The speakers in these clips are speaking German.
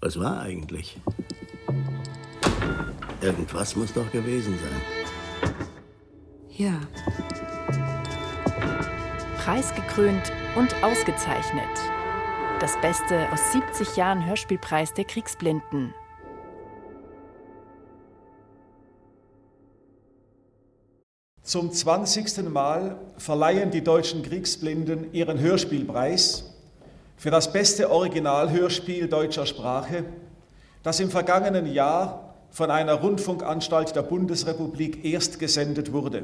Was war eigentlich? Irgendwas muss doch gewesen sein. Ja. Preisgekrönt und ausgezeichnet. Das Beste aus 70 Jahren Hörspielpreis der Kriegsblinden. Zum 20. Mal verleihen die deutschen Kriegsblinden ihren Hörspielpreis für das beste Originalhörspiel deutscher Sprache, das im vergangenen Jahr von einer Rundfunkanstalt der Bundesrepublik erst gesendet wurde.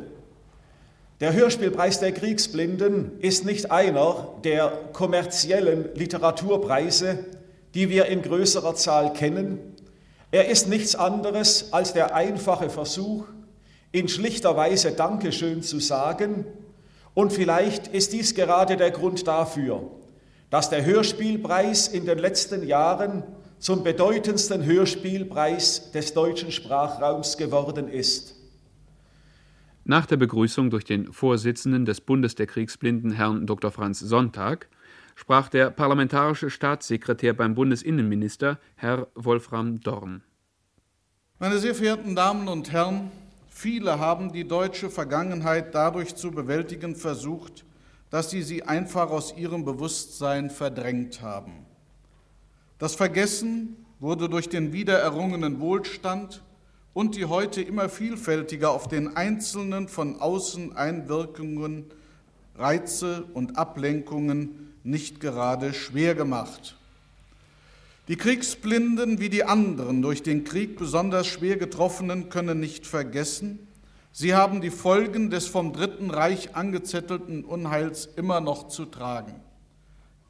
Der Hörspielpreis der Kriegsblinden ist nicht einer der kommerziellen Literaturpreise, die wir in größerer Zahl kennen. Er ist nichts anderes als der einfache Versuch, in schlichter Weise Dankeschön zu sagen. Und vielleicht ist dies gerade der Grund dafür, dass der Hörspielpreis in den letzten Jahren zum bedeutendsten Hörspielpreis des deutschen Sprachraums geworden ist. Nach der Begrüßung durch den Vorsitzenden des Bundes der Kriegsblinden, Herrn Dr. Franz Sonntag, sprach der parlamentarische Staatssekretär beim Bundesinnenminister, Herr Wolfram Dorn. Meine sehr verehrten Damen und Herren, viele haben die deutsche Vergangenheit dadurch zu bewältigen versucht, dass sie sie einfach aus ihrem Bewusstsein verdrängt haben. Das Vergessen wurde durch den wiedererrungenen Wohlstand und die heute immer vielfältiger auf den Einzelnen von außen Einwirkungen, Reize und Ablenkungen nicht gerade schwer gemacht. Die Kriegsblinden wie die anderen durch den Krieg besonders schwer getroffenen können nicht vergessen, Sie haben die Folgen des vom Dritten Reich angezettelten Unheils immer noch zu tragen.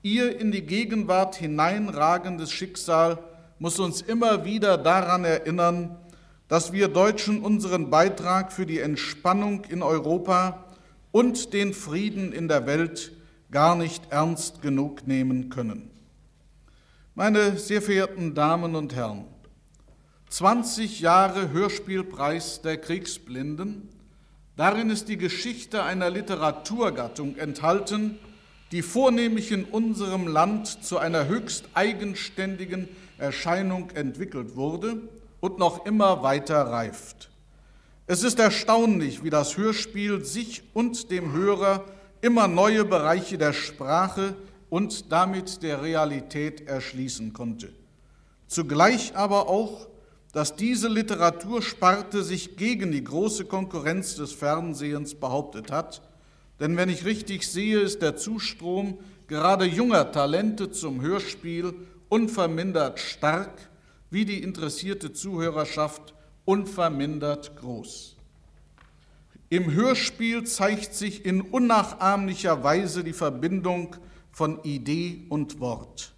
Ihr in die Gegenwart hineinragendes Schicksal muss uns immer wieder daran erinnern, dass wir Deutschen unseren Beitrag für die Entspannung in Europa und den Frieden in der Welt gar nicht ernst genug nehmen können. Meine sehr verehrten Damen und Herren, 20 Jahre Hörspielpreis der Kriegsblinden. Darin ist die Geschichte einer Literaturgattung enthalten, die vornehmlich in unserem Land zu einer höchst eigenständigen Erscheinung entwickelt wurde und noch immer weiter reift. Es ist erstaunlich, wie das Hörspiel sich und dem Hörer immer neue Bereiche der Sprache und damit der Realität erschließen konnte. Zugleich aber auch, dass diese Literatursparte sich gegen die große Konkurrenz des Fernsehens behauptet hat. Denn wenn ich richtig sehe, ist der Zustrom gerade junger Talente zum Hörspiel unvermindert stark, wie die interessierte Zuhörerschaft unvermindert groß. Im Hörspiel zeigt sich in unnachahmlicher Weise die Verbindung von Idee und Wort.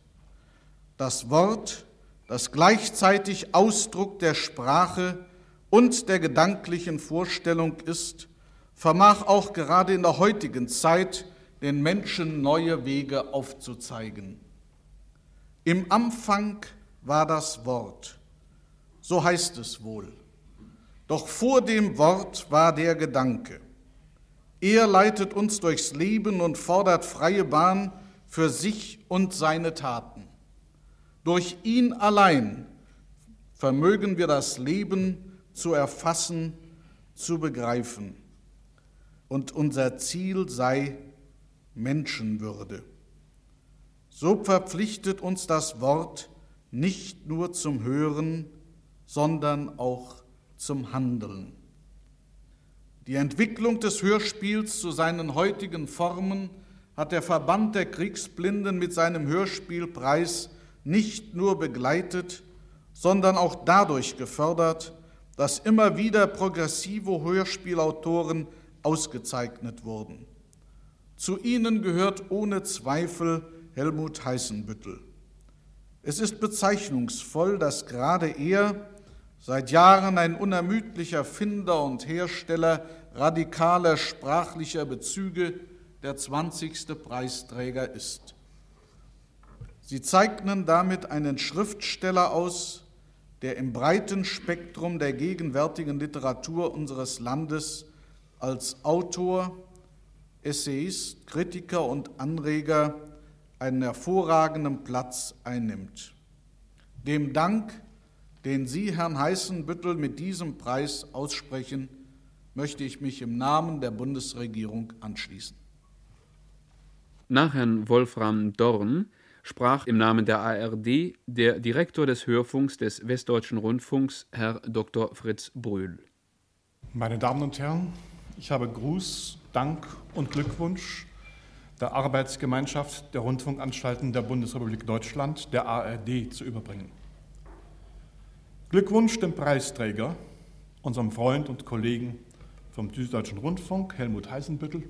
Das Wort das gleichzeitig Ausdruck der Sprache und der gedanklichen Vorstellung ist, vermag auch gerade in der heutigen Zeit den Menschen neue Wege aufzuzeigen. Im Anfang war das Wort, so heißt es wohl. Doch vor dem Wort war der Gedanke. Er leitet uns durchs Leben und fordert freie Bahn für sich und seine Taten. Durch ihn allein vermögen wir das Leben zu erfassen, zu begreifen. Und unser Ziel sei Menschenwürde. So verpflichtet uns das Wort nicht nur zum Hören, sondern auch zum Handeln. Die Entwicklung des Hörspiels zu seinen heutigen Formen hat der Verband der Kriegsblinden mit seinem Hörspielpreis nicht nur begleitet, sondern auch dadurch gefördert, dass immer wieder progressive Hörspielautoren ausgezeichnet wurden. Zu ihnen gehört ohne Zweifel Helmut Heißenbüttel. Es ist bezeichnungsvoll, dass gerade er seit Jahren ein unermüdlicher Finder und Hersteller radikaler sprachlicher Bezüge der 20. Preisträger ist. Sie zeichnen damit einen Schriftsteller aus, der im breiten Spektrum der gegenwärtigen Literatur unseres Landes als Autor, Essayist, Kritiker und Anreger einen hervorragenden Platz einnimmt. Dem Dank, den Sie, Herrn Heißenbüttel, mit diesem Preis aussprechen, möchte ich mich im Namen der Bundesregierung anschließen. Nach Herrn Wolfram Dorn sprach im Namen der ARD der Direktor des Hörfunks des Westdeutschen Rundfunks, Herr Dr. Fritz Brühl. Meine Damen und Herren, ich habe Gruß, Dank und Glückwunsch der Arbeitsgemeinschaft der Rundfunkanstalten der Bundesrepublik Deutschland, der ARD, zu überbringen. Glückwunsch dem Preisträger, unserem Freund und Kollegen vom Süddeutschen Rundfunk, Helmut Heisenbüttel.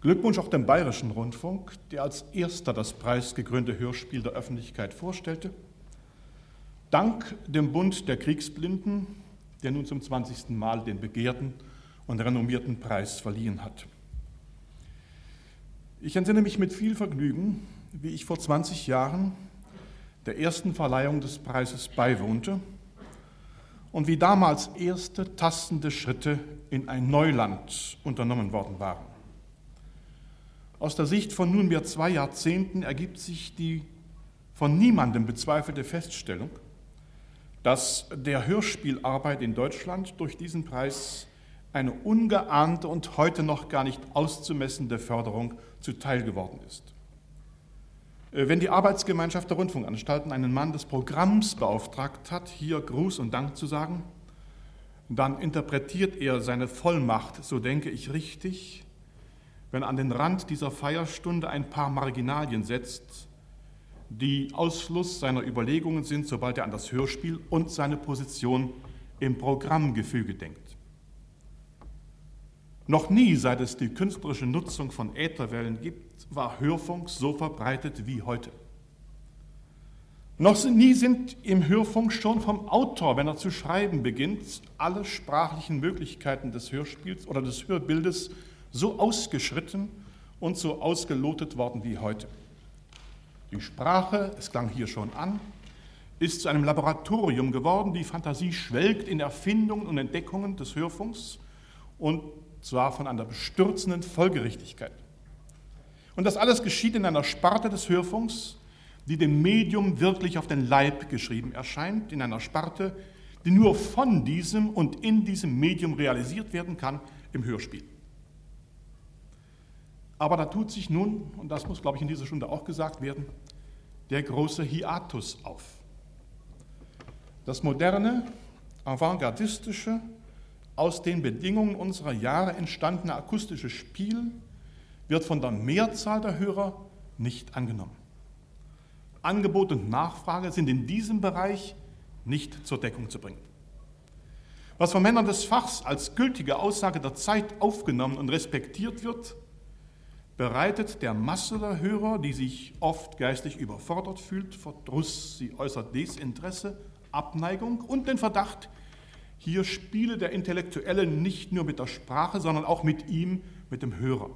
Glückwunsch auch dem Bayerischen Rundfunk, der als erster das preisgekrönte Hörspiel der Öffentlichkeit vorstellte. Dank dem Bund der Kriegsblinden, der nun zum 20. Mal den begehrten und renommierten Preis verliehen hat. Ich entsinne mich mit viel Vergnügen, wie ich vor 20 Jahren der ersten Verleihung des Preises beiwohnte und wie damals erste tastende Schritte in ein Neuland unternommen worden waren. Aus der Sicht von nunmehr zwei Jahrzehnten ergibt sich die von niemandem bezweifelte Feststellung, dass der Hörspielarbeit in Deutschland durch diesen Preis eine ungeahnte und heute noch gar nicht auszumessende Förderung zuteil geworden ist. Äh, wenn die Arbeitsgemeinschaft der Rundfunkanstalten einen Mann des Programms beauftragt hat, hier Gruß und Dank zu sagen, dann interpretiert er seine Vollmacht, so denke ich richtig, wenn an den Rand dieser Feierstunde ein paar Marginalien setzt, die Ausfluss seiner Überlegungen sind, sobald er an das Hörspiel und seine Position im Programmgefüge denkt. Noch nie, seit es die künstlerische Nutzung von Ätherwellen gibt, war Hörfunk so verbreitet wie heute. Noch nie sind im Hörfunk schon vom Autor, wenn er zu schreiben beginnt, alle sprachlichen Möglichkeiten des Hörspiels oder des Hörbildes so ausgeschritten und so ausgelotet worden wie heute. Die Sprache, es klang hier schon an, ist zu einem Laboratorium geworden. Die Fantasie schwelgt in Erfindungen und Entdeckungen des Hörfunks und zwar von einer bestürzenden Folgerichtigkeit. Und das alles geschieht in einer Sparte des Hörfunks, die dem Medium wirklich auf den Leib geschrieben erscheint, in einer Sparte, die nur von diesem und in diesem Medium realisiert werden kann im Hörspiel. Aber da tut sich nun, und das muss, glaube ich, in dieser Stunde auch gesagt werden, der große Hiatus auf. Das moderne, avantgardistische, aus den Bedingungen unserer Jahre entstandene akustische Spiel wird von der Mehrzahl der Hörer nicht angenommen. Angebot und Nachfrage sind in diesem Bereich nicht zur Deckung zu bringen. Was von Männern des Fachs als gültige Aussage der Zeit aufgenommen und respektiert wird, bereitet der Masse der Hörer, die sich oft geistig überfordert fühlt, Verdruss, sie äußert Desinteresse, Abneigung und den Verdacht, hier spiele der Intellektuelle nicht nur mit der Sprache, sondern auch mit ihm, mit dem Hörer.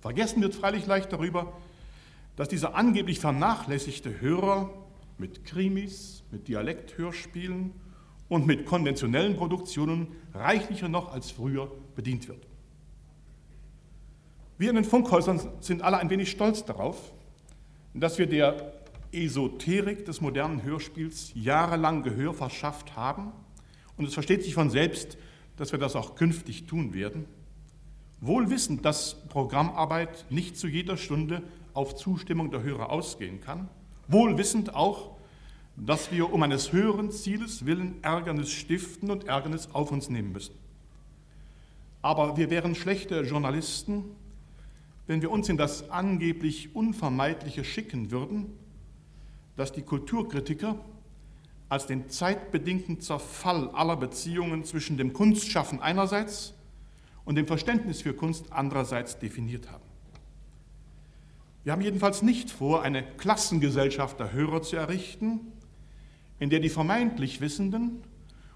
Vergessen wird freilich leicht darüber, dass dieser angeblich vernachlässigte Hörer mit Krimis, mit Dialekthörspielen und mit konventionellen Produktionen reichlicher noch als früher bedient wird. Wir in den Funkhäusern sind alle ein wenig stolz darauf, dass wir der Esoterik des modernen Hörspiels jahrelang Gehör verschafft haben und es versteht sich von selbst, dass wir das auch künftig tun werden. Wohl wissend, dass Programmarbeit nicht zu jeder Stunde auf Zustimmung der Hörer ausgehen kann. Wohl wissend auch, dass wir um eines höheren Zieles willen Ärgernis stiften und Ärgernis auf uns nehmen müssen. Aber wir wären schlechte Journalisten, wenn wir uns in das angeblich Unvermeidliche schicken würden, dass die Kulturkritiker als den zeitbedingten Zerfall aller Beziehungen zwischen dem Kunstschaffen einerseits und dem Verständnis für Kunst andererseits definiert haben. Wir haben jedenfalls nicht vor, eine Klassengesellschaft der Hörer zu errichten, in der die vermeintlich Wissenden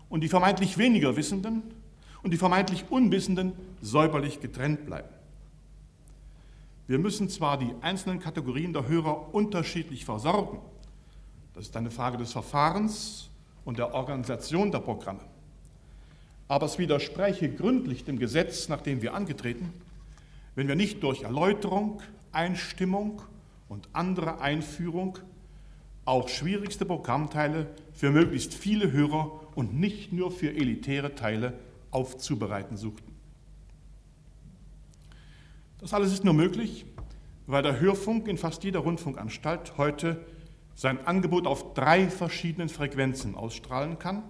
und die vermeintlich weniger Wissenden und die vermeintlich Unwissenden säuberlich getrennt bleiben. Wir müssen zwar die einzelnen Kategorien der Hörer unterschiedlich versorgen, das ist eine Frage des Verfahrens und der Organisation der Programme. Aber es widerspräche gründlich dem Gesetz, nach dem wir angetreten, wenn wir nicht durch Erläuterung, Einstimmung und andere Einführung auch schwierigste Programmteile für möglichst viele Hörer und nicht nur für elitäre Teile aufzubereiten suchten. Das alles ist nur möglich, weil der Hörfunk in fast jeder Rundfunkanstalt heute sein Angebot auf drei verschiedenen Frequenzen ausstrahlen kann,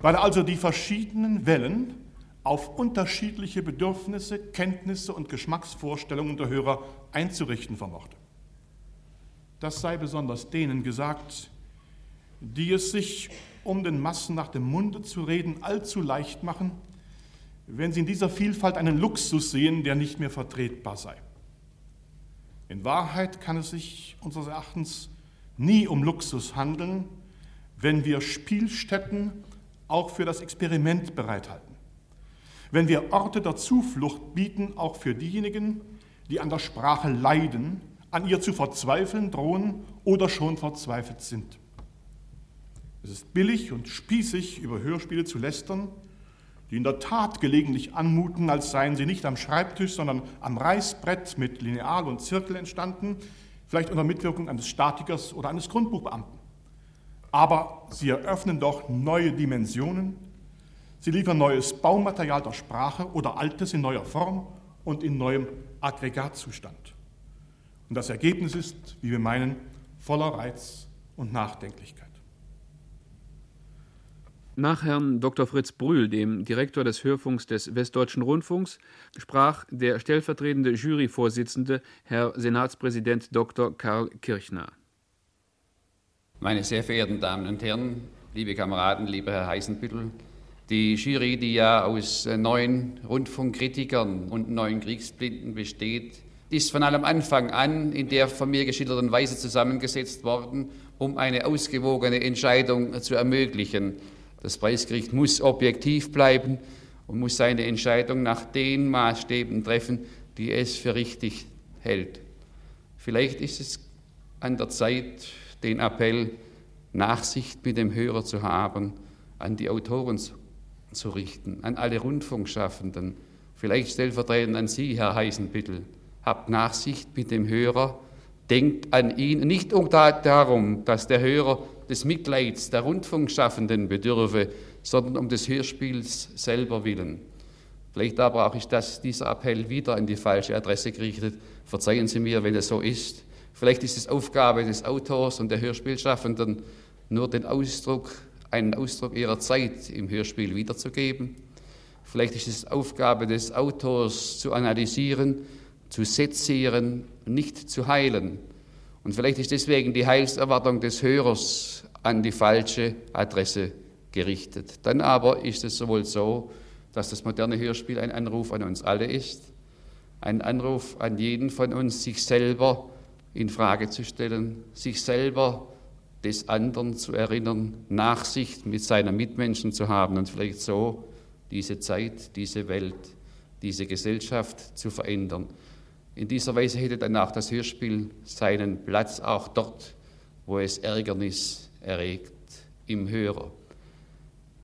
weil er also die verschiedenen Wellen auf unterschiedliche Bedürfnisse, Kenntnisse und Geschmacksvorstellungen der Hörer einzurichten vermochte. Das sei besonders denen gesagt, die es sich, um den Massen nach dem Munde zu reden, allzu leicht machen, wenn sie in dieser Vielfalt einen Luxus sehen, der nicht mehr vertretbar sei. In Wahrheit kann es sich unseres Erachtens nie um Luxus handeln, wenn wir Spielstätten auch für das Experiment bereithalten wenn wir Orte der Zuflucht bieten, auch für diejenigen, die an der Sprache leiden, an ihr zu verzweifeln drohen oder schon verzweifelt sind. Es ist billig und spießig, über Hörspiele zu lästern, die in der Tat gelegentlich anmuten, als seien sie nicht am Schreibtisch, sondern am Reißbrett mit Lineal und Zirkel entstanden, vielleicht unter Mitwirkung eines Statikers oder eines Grundbuchbeamten. Aber sie eröffnen doch neue Dimensionen, Sie liefern neues Baumaterial der Sprache oder altes in neuer Form und in neuem Aggregatzustand. Und das Ergebnis ist, wie wir meinen, voller Reiz und Nachdenklichkeit. Nach Herrn Dr. Fritz Brühl, dem Direktor des Hörfunks des Westdeutschen Rundfunks, sprach der stellvertretende Juryvorsitzende, Herr Senatspräsident Dr. Karl Kirchner. Meine sehr verehrten Damen und Herren, liebe Kameraden, lieber Herr Heisenbüttel, die Jury, die ja aus äh, neun Rundfunkkritikern und neun Kriegsblinden besteht, ist von allem Anfang an in der von mir geschilderten Weise zusammengesetzt worden, um eine ausgewogene Entscheidung zu ermöglichen. Das Preisgericht muss objektiv bleiben und muss seine Entscheidung nach den Maßstäben treffen, die es für richtig hält. Vielleicht ist es an der Zeit, den Appell, Nachsicht mit dem Hörer zu haben, an die Autoren zu richten, an alle Rundfunkschaffenden, vielleicht stellvertretend an Sie, Herr Heisenbüttel. Habt Nachsicht mit dem Hörer, denkt an ihn, nicht darum, dass der Hörer des Mitleids der Rundfunkschaffenden bedürfe, sondern um des Hörspiels selber willen. Vielleicht aber auch ist das, dieser Appell wieder an die falsche Adresse gerichtet. Verzeihen Sie mir, wenn es so ist. Vielleicht ist es Aufgabe des Autors und der Hörspielschaffenden, nur den Ausdruck einen Ausdruck ihrer Zeit im Hörspiel wiederzugeben. Vielleicht ist es Aufgabe des Autors zu analysieren, zu sezieren, nicht zu heilen. Und vielleicht ist deswegen die Heilserwartung des Hörers an die falsche Adresse gerichtet. Dann aber ist es sowohl so, dass das moderne Hörspiel ein Anruf an uns alle ist, ein Anruf an jeden von uns, sich selber in Frage zu stellen, sich selber des anderen zu erinnern, Nachsicht mit seinen Mitmenschen zu haben und vielleicht so diese Zeit, diese Welt, diese Gesellschaft zu verändern. In dieser Weise hätte dann auch das Hörspiel seinen Platz auch dort, wo es Ärgernis erregt, im Hörer.